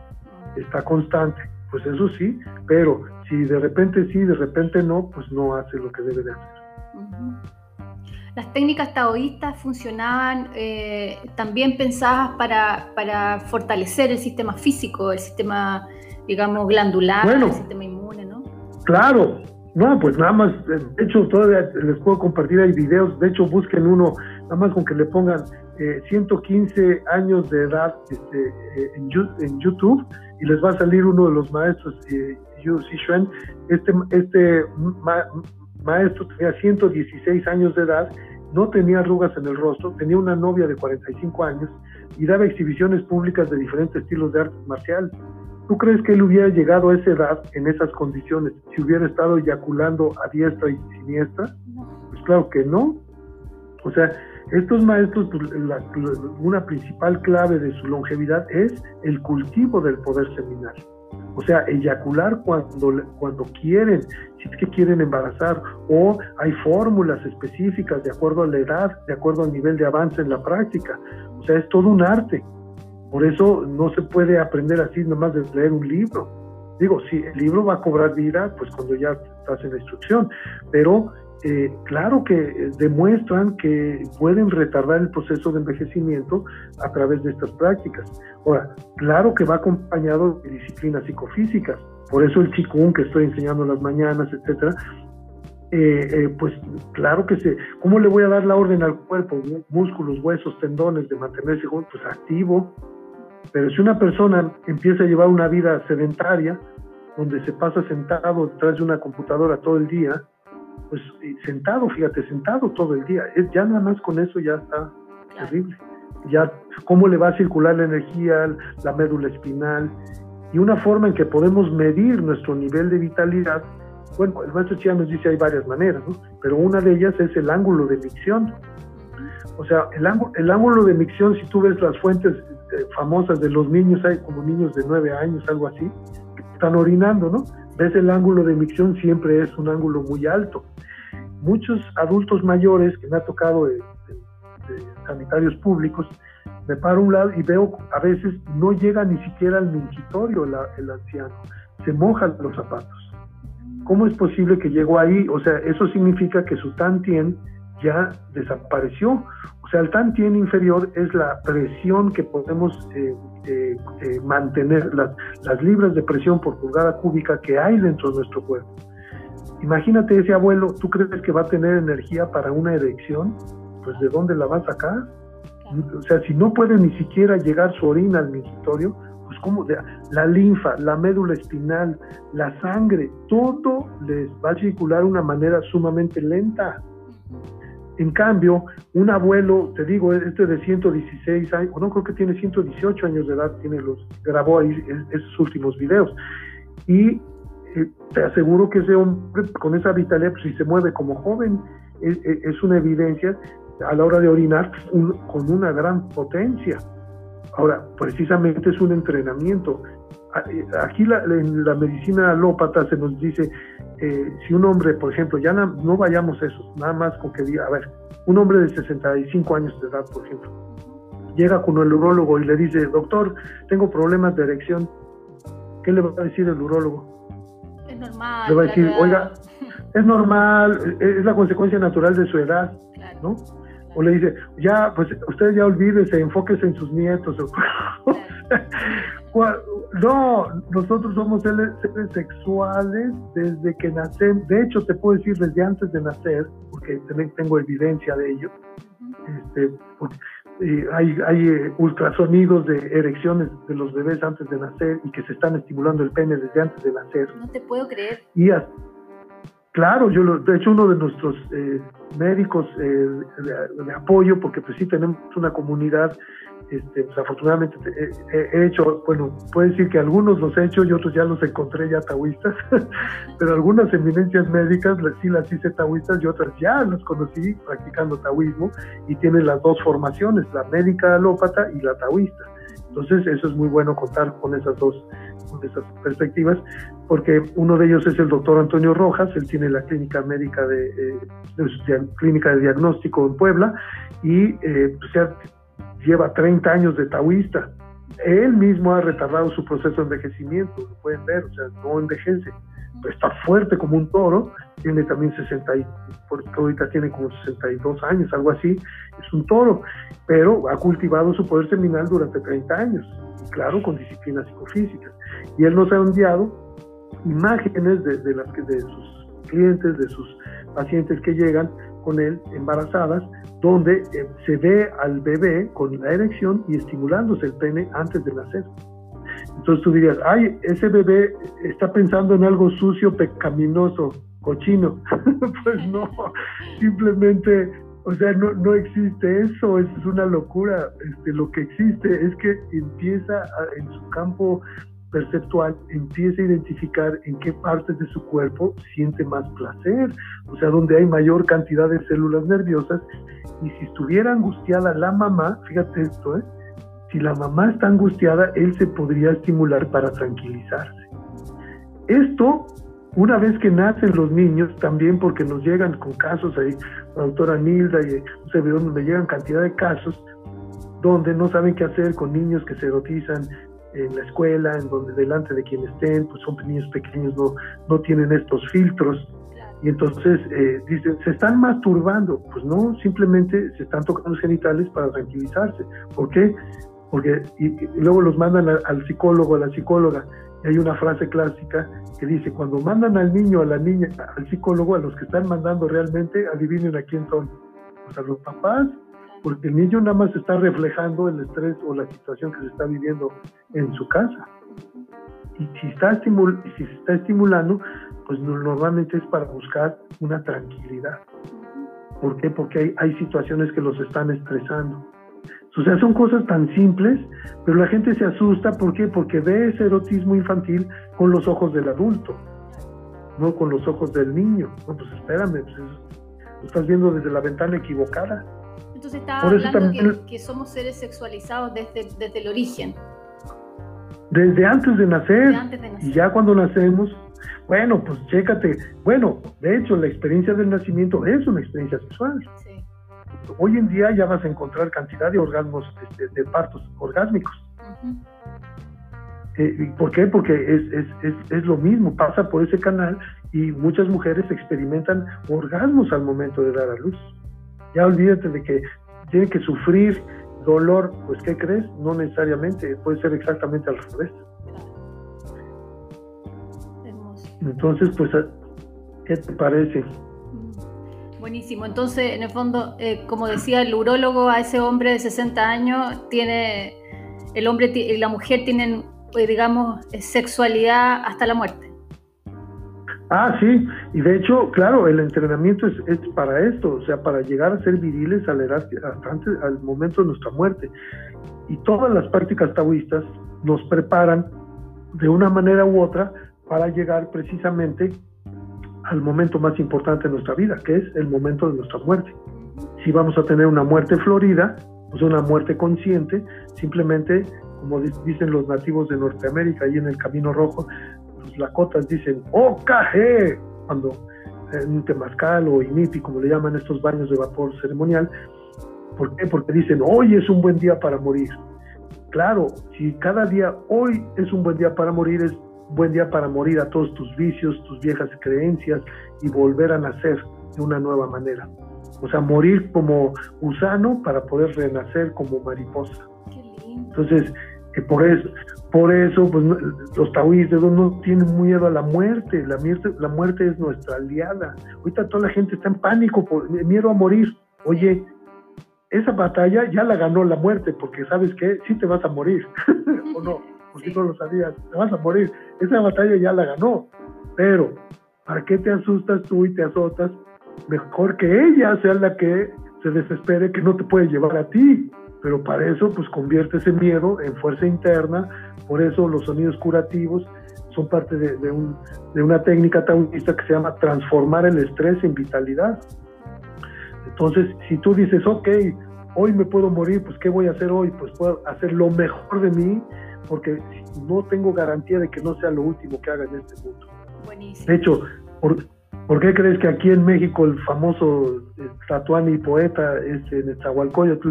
está constante, pues eso sí, pero si de repente sí, de repente no, pues no hace lo que debe de hacer. Las técnicas taoístas funcionaban eh, también pensadas para, para, fortalecer el sistema físico, el sistema, digamos, glandular, el sistema inmune, ¿no? Claro, no, pues nada más, de hecho todavía les puedo compartir, hay videos, de hecho busquen uno, nada más con que le pongan 115 eh, años de edad este, eh, en, en, YouTube y les va a salir uno de los maestros, eh, Yu Xishuan. Este, este maestro tenía 116 años de edad, no tenía arrugas en el rostro, tenía una novia de 45 años y daba exhibiciones públicas de diferentes estilos de artes marciales. ¿Tú crees que él hubiera llegado a esa edad en esas condiciones si hubiera estado eyaculando a diestra y siniestra? Pues claro que no. O sea, estos maestros, pues, una principal clave de su longevidad es el cultivo del poder seminal. O sea, eyacular cuando, cuando quieren, si es que quieren embarazar, o hay fórmulas específicas de acuerdo a la edad, de acuerdo al nivel de avance en la práctica. O sea, es todo un arte. Por eso no se puede aprender así nomás de leer un libro. Digo, si el libro va a cobrar vida, pues cuando ya estás en la instrucción, pero eh, claro que eh, demuestran que pueden retardar el proceso de envejecimiento a través de estas prácticas. Ahora, claro que va acompañado de disciplinas psicofísicas, por eso el Qigong que estoy enseñando en las mañanas, etcétera, eh, pues claro que se, ¿cómo le voy a dar la orden al cuerpo, músculos, huesos, tendones, de mantenerse pues activo? Pero si una persona empieza a llevar una vida sedentaria, donde se pasa sentado detrás de una computadora todo el día, pues sentado, fíjate, sentado todo el día, ya nada más con eso ya está terrible. Ya, ¿cómo le va a circular la energía, la médula espinal? Y una forma en que podemos medir nuestro nivel de vitalidad bueno, el maestro Chia nos dice hay varias maneras, ¿no? pero una de ellas es el ángulo de micción. O sea, el, ángulo, el ángulo de micción, si tú ves las fuentes eh, famosas de los niños, hay como niños de nueve años, algo así, que están orinando, ¿no? Ves el ángulo de micción, siempre es un ángulo muy alto. Muchos adultos mayores que me ha tocado de, sanitarios públicos, me paro a un lado y veo a veces no llega ni siquiera al mingitorio el anciano, se mojan los zapatos ¿Cómo es posible que llegó ahí? O sea, eso significa que su tantien ya desapareció. O sea, el tantien inferior es la presión que podemos eh, eh, eh, mantener, las, las libras de presión por pulgada cúbica que hay dentro de nuestro cuerpo. Imagínate ese abuelo, ¿tú crees que va a tener energía para una erección? Pues ¿de dónde la va a sacar? O sea, si no puede ni siquiera llegar su orina al mingitorio, pues como la linfa, la médula espinal, la sangre, todo les va a circular de una manera sumamente lenta. En cambio, un abuelo, te digo, este de 116 años, no creo que tiene 118 años de edad, tiene los, grabó ahí esos últimos videos. Y eh, te aseguro que ese hombre con esa vitalidad, pues, si se mueve como joven, es, una evidencia a la hora de orinar con una gran potencia. Ahora, precisamente es un entrenamiento. Aquí la, en la medicina alópata se nos dice, eh, si un hombre, por ejemplo, ya no, vayamos a eso, nada más con que diga, a ver, un hombre de 65 años de edad, por ejemplo, llega con el urólogo y le dice, doctor, tengo problemas de erección, ¿qué le va a decir el urólogo? Es normal. Le va a decir, oiga, es normal, es la consecuencia natural de su edad, ¿no? o le dice, ya, pues usted ya olvídese, enfóquese en sus nietos. no, nosotros somos seres, sexuales desde que nacemos, de hecho te puedo decir desde antes de nacer, porque tengo evidencia de ello, este, hay, hay eh, ultrasonidos de erecciones de los bebés antes de nacer y que se están estimulando el pene desde antes de nacer. No te puedo creer. Y, Claro, yo lo, de hecho uno de nuestros eh, médicos eh, de, apoyo, porque pues sí tenemos una comunidad, este, pues, afortunadamente he hecho, bueno, puedo decir que algunos los he hecho y otros ya los encontré ya taoístas, pero algunas eminencias médicas sí las hice taoístas y otras ya las conocí practicando taoísmo y tienen las dos formaciones, la médica alópata y la taoísta. Entonces eso es muy bueno contar con esas dos esas perspectivas, porque uno de ellos es el doctor Antonio Rojas, él tiene la clínica médica de, eh, clínica de diagnóstico en Puebla y eh, pues, lleva 30 años de taoísta. Él mismo ha retardado su proceso de envejecimiento, lo pueden ver, o sea, no envejece, está fuerte como un toro, tiene también 60, y, porque ahorita tiene como 62 años, algo así, es un toro, pero ha cultivado su poder seminal durante 30 años, y claro, con disciplinas psicofísicas. Y él nos ha enviado imágenes de, las que, de sus clientes, de sus pacientes que llegan con él embarazadas, donde eh, se ve al bebé con la erección y estimulándose el pene antes de nacer. Entonces tú dirías, ay, ese bebé está pensando en algo sucio, pecaminoso, cochino. pues no, simplemente, o sea, no, no existe eso, es una locura. Este, lo que existe es que empieza en su campo perceptual empieza a identificar en qué partes de su cuerpo siente más placer, o sea, donde hay mayor cantidad de células nerviosas. Y si estuviera angustiada la mamá, fíjate esto, ¿eh? si la mamá está angustiada, él se podría estimular para tranquilizarse. Esto, una vez que nacen los niños, también porque nos llegan con casos ahí, la doctora Nilda y un servidor, donde llegan cantidad de casos donde no saben qué hacer con niños que se erotizan en la escuela, en donde delante de quien estén, pues son niños pequeños, no, no tienen estos filtros. Y entonces eh, dicen, se están masturbando. Pues no, simplemente se están tocando los genitales para tranquilizarse. ¿Por qué? Porque y, luego los mandan al psicólogo, a la psicóloga. hay una frase clásica que dice, cuando mandan al niño, a la niña, al psicólogo, a los que están mandando realmente, adivinen a quién son. Pues a los papás, porque el niño nada más está reflejando el estrés o la situación que se está viviendo en su casa. Y si, está estimul si se está estimulando, pues normalmente es para buscar una tranquilidad. ¿Por qué? Porque hay, hay situaciones que los están estresando. O sea, son cosas tan simples, pero la gente se asusta. ¿Por qué? Porque ve ese erotismo infantil con los ojos del adulto, no con los ojos del niño. No, pues espérame, pues lo estás viendo desde la ventana equivocada. Entonces está hablando que, somos seres sexualizados desde, desde el origen. Desde antes de nacer. Desde antes de nacer. Y ya cuando nacemos, bueno, pues chécate. Bueno, de hecho, la experiencia del nacimiento es una experiencia sexual. Sí hoy en día ya vas a encontrar cantidad de orgasmos, este, de partos orgásmicos. Eh, ¿Por qué? Porque es, es, es, lo mismo, pasa por ese canal y muchas mujeres experimentan orgasmos al momento de dar a luz. Ya olvídate de que tiene que sufrir dolor, pues ¿qué crees? No necesariamente, puede ser exactamente al revés. Entonces, pues, ¿qué te parece? Buenísimo. Entonces, en el fondo, eh, como decía el urólogo, a ese hombre de 60 años tiene, el hombre y la mujer tienen, eh, digamos, eh, sexualidad hasta la muerte. Ah, sí, y de hecho, claro, el entrenamiento es, para esto, o sea, para llegar a ser viriles al, antes, al momento de nuestra muerte. Y todas las prácticas taoístas nos preparan de una manera u otra para llegar precisamente al momento más importante de nuestra vida, que es el momento de nuestra muerte. Si vamos a tener una muerte florida, pues una muerte consciente, simplemente, como dicen los nativos de Norteamérica, ahí en el Camino Rojo, los lacotas dicen, ¡Oh, caje! Cuando en temazcal o inipi, como le llaman estos baños de vapor ceremonial, ¿por qué? Porque dicen, hoy es un buen día para morir. Claro, si cada día hoy es un buen día para morir, es buen día para morir a todos tus vicios, tus viejas creencias y volver a nacer de una nueva manera. O sea, morir como gusano para poder renacer como mariposa. Entonces, que por eso, por eso pues, los taoístas no tienen miedo a la muerte. La muerte. La muerte es nuestra aliada. Ahorita toda la gente está en pánico por miedo a morir. Oye, esa batalla ya la ganó la muerte, porque sabes que sí te vas a morir, ¿o no? porque no lo sabías, te vas a morir. Esa batalla ya la ganó, pero ¿para qué te asustas tú y te azotas? Mejor que ella sea la que se desespere que no te puede llevar a ti. Pero para eso, pues convierte ese miedo en fuerza interna. Por eso los sonidos curativos son parte de, de una técnica taoísta que se llama transformar el estrés en vitalidad. Entonces, si tú dices, ok, hoy me puedo morir, pues ¿qué voy a hacer hoy? Pues puedo hacer lo mejor de mí porque no tengo garantía de que no sea lo último que haga en este mundo. Buenísimo. De hecho, ¿por, qué crees que aquí en México el famoso eh, tatuani poeta este, Netzahualcoyotl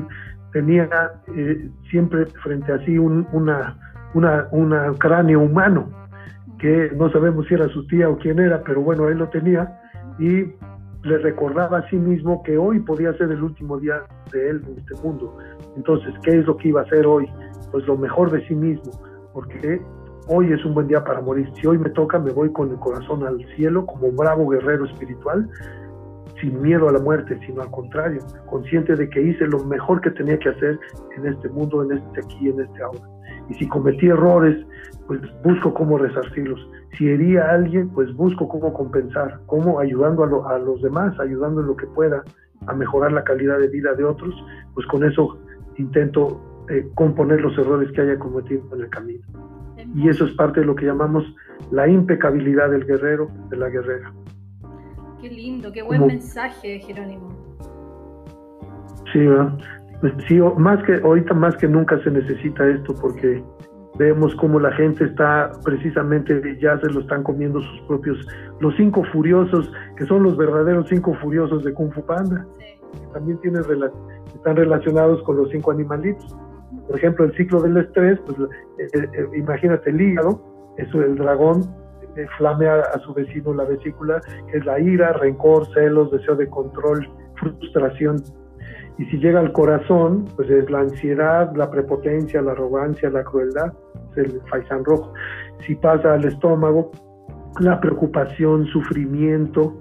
tenía eh, siempre frente a sí un cráneo humano? que no sabemos si era su tía o quién era, pero bueno, él lo tenía y le recordaba a sí mismo que hoy podía ser el último día de él en este mundo. Entonces, ¿qué es lo que iba a hacer hoy? Pues lo mejor de sí mismo, porque hoy es un buen día para morir. Si hoy me toca, me voy con el corazón al cielo como bravo guerrero espiritual, sin miedo a la muerte, sino al contrario, consciente de que hice lo mejor que tenía que hacer en este mundo, en este aquí, en este ahora. Y si cometí errores, pues busco cómo resarcirlos. Si hería a alguien, pues busco cómo compensar, cómo ayudando a, los demás, ayudando en lo que pueda a mejorar la calidad de vida de otros, pues con eso intento eh, componer los errores que haya cometido en el camino. Y eso es parte de lo que llamamos la impecabilidad del guerrero, de la guerrera. Qué lindo, qué buen mensaje, Jerónimo. Sí, ¿verdad? Pues sí, más que ahorita más que nunca se necesita esto porque vemos cómo la gente está precisamente ya se lo están comiendo sus propios los cinco furiosos que son los verdaderos cinco furiosos de Kung Fu Panda también tienen están relacionados con los cinco animalitos. Por ejemplo el ciclo del estrés pues eh, eh, imagínate el hígado eso el dragón flamea a su vecino la vesícula que es la ira rencor celos deseo de control frustración y si llega al corazón, pues es la ansiedad, la prepotencia, la arrogancia, la crueldad. es el faisán rojo. Si pasa al estómago, la preocupación, sufrimiento,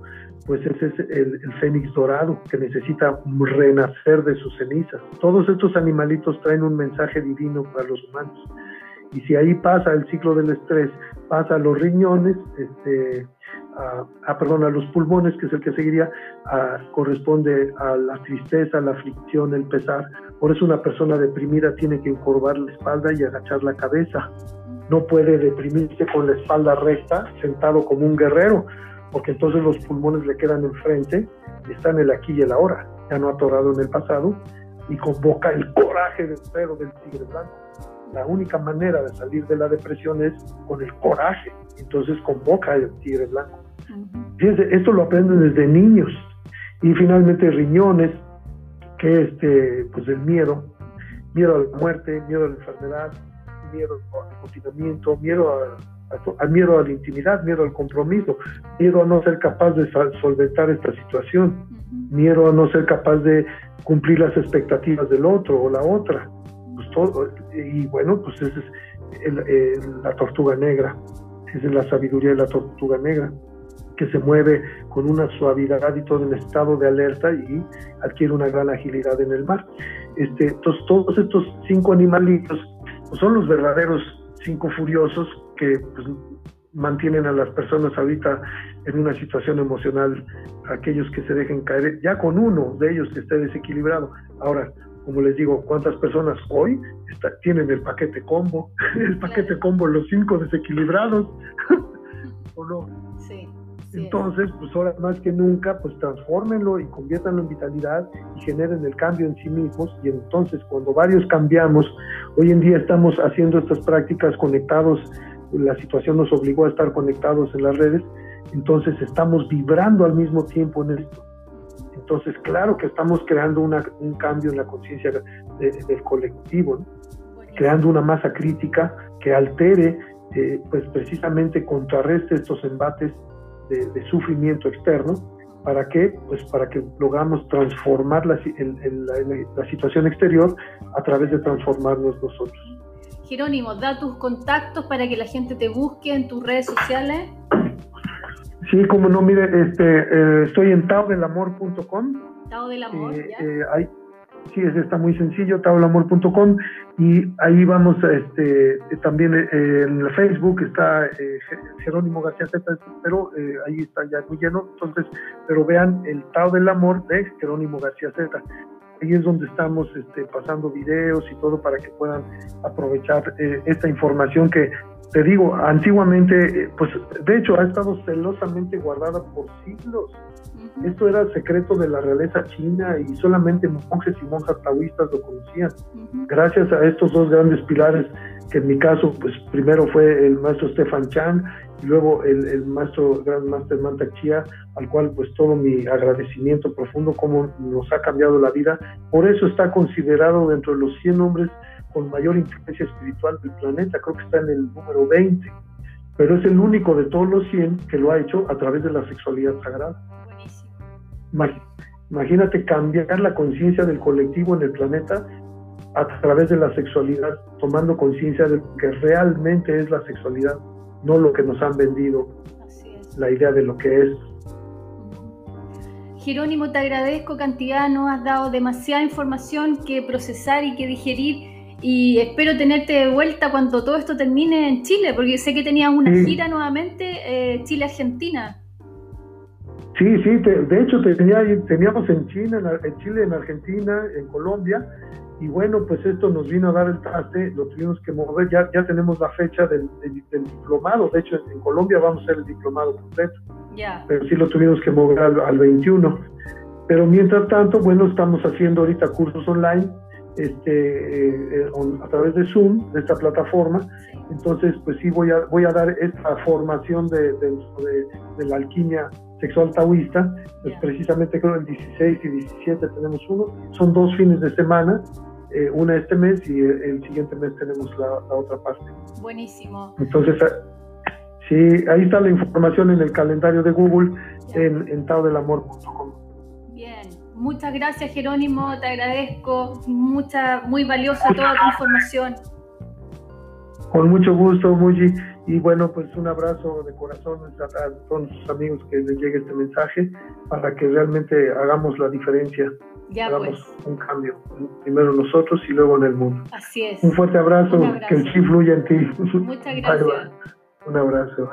pues ese es el, el, fénix dorado que necesita renacer de sus cenizas. Todos estos animalitos traen un mensaje divino para los humanos. Y si ahí pasa el ciclo del estrés, pasa a los riñones, este, a, perdón, a los pulmones, que es el que seguiría, corresponde a la tristeza, la aflicción, el pesar. Por eso una persona deprimida tiene que encorvar la espalda y agachar la cabeza. No puede deprimirse con la espalda recta, sentado como un guerrero, porque entonces los pulmones le quedan enfrente, están el aquí y el ahora, ya no atorado en el pasado, y convoca el coraje del perro del tigre blanco. La única manera de salir de la depresión es con el coraje, entonces convoca el tigre blanco. Fíjense, esto lo aprenden desde niños. Y finalmente riñones, que este, pues el miedo, miedo a la muerte, miedo a la enfermedad, miedo al confinamiento, miedo a al miedo a la intimidad, miedo al compromiso, miedo a no ser capaz de solventar esta situación, miedo a no ser capaz de cumplir las expectativas del otro o la otra. Pues y bueno, pues esa es la tortuga negra, esa es la sabiduría de la tortuga negra que se mueve con una suavidad y todo en estado de alerta y adquiere una gran agilidad en el mar. Este, entonces, todos estos cinco animalitos pues, son los verdaderos cinco furiosos que pues, mantienen a las personas ahorita en una situación emocional, aquellos que se dejen caer, ya con uno de ellos que esté desequilibrado. Ahora, como les digo, ¿cuántas personas hoy tienen el paquete combo? El paquete combo, los cinco desequilibrados. ¿O no? Sí. Entonces, pues ahora más que nunca, pues transfórmenlo y conviértanlo en vitalidad y generen el cambio en sí mismos. Y entonces, cuando varios cambiamos, hoy en día estamos haciendo estas prácticas conectados, la situación nos obligó a estar conectados en las redes, entonces estamos vibrando al mismo tiempo en esto. Entonces, claro que estamos creando un cambio en la conciencia del colectivo, creando una masa crítica que altere, eh, pues precisamente contrarreste estos embates de, sufrimiento externo. ¿Para qué? Pues para que logramos transformar la, la, situación exterior a través de transformarnos nosotros. Jerónimo, da tus contactos para que la gente te busque en tus redes sociales. Sí, como no, mire, este, eh, estoy en taodelamor.com. Tao del Amor, eh, eh, sí, es, está muy sencillo, taodelamor.com y ahí vamos, este, también en Facebook está Jerónimo García Z, pero ahí está ya muy lleno, entonces, pero vean el Tao del Amor de Jerónimo García Z ahí es donde estamos este, pasando videos y todo para que puedan aprovechar esta información que te digo, antiguamente, eh, pues de hecho ha estado celosamente guardada por siglos. Esto era secreto de la realeza china y solamente monjes y monjas taoístas lo conocían. Gracias a estos dos grandes pilares, que en mi caso, pues primero fue el maestro Stefan Chan y luego el, el maestro, gran master Manta Chia, al cual pues todo mi agradecimiento profundo, como nos ha cambiado la vida. Por eso está considerado dentro de los 100 hombres con mayor inteligencia espiritual del planeta, creo que está en el número 20, pero es el único de todos los 100 que lo ha hecho a través de la sexualidad sagrada. Imagínate cambiar la conciencia del colectivo en el planeta a través de la sexualidad, tomando conciencia de lo que realmente es la sexualidad, no lo que nos han vendido, la idea de lo que es. Jerónimo, te agradezco cantidad, nos has dado demasiada información que procesar y que digerir y espero tenerte de vuelta cuando todo esto termine en Chile, porque sé que tenías una gira nuevamente eh, Chile-Argentina. Sí, sí, de hecho tenía, teníamos en China, en Chile, en Argentina, en Colombia, y bueno, pues esto nos vino a dar el traste, lo tuvimos que mover, ya, ya tenemos la fecha del, diplomado, de hecho en, Colombia vamos a hacer el diplomado completo, pero sí lo tuvimos que mover al, al 21. Pero mientras tanto, bueno, estamos haciendo ahorita cursos online, este, eh, a través de Zoom, de esta plataforma. Entonces, pues sí, voy a, voy a dar esta formación de, de, la alquimia sexual taoísta. Pues precisamente creo el 16 y 17 tenemos uno. Son dos fines de semana, eh, una este mes y el, siguiente mes tenemos la, otra parte. Buenísimo. Entonces, ah, sí, ahí está la información en el calendario de Google en, en taodelamor.com. Muchas gracias Jerónimo, te agradezco, mucha, muy valiosa toda tu información. Con mucho gusto, Muji. Y bueno, pues un abrazo de corazón a, todos sus amigos que les llegue este mensaje para que realmente hagamos la diferencia. Ya hagamos pues. un cambio. Primero nosotros y luego en el mundo. Así es. Un fuerte abrazo, que el chi fluya en ti. Muchas gracias. Un abrazo.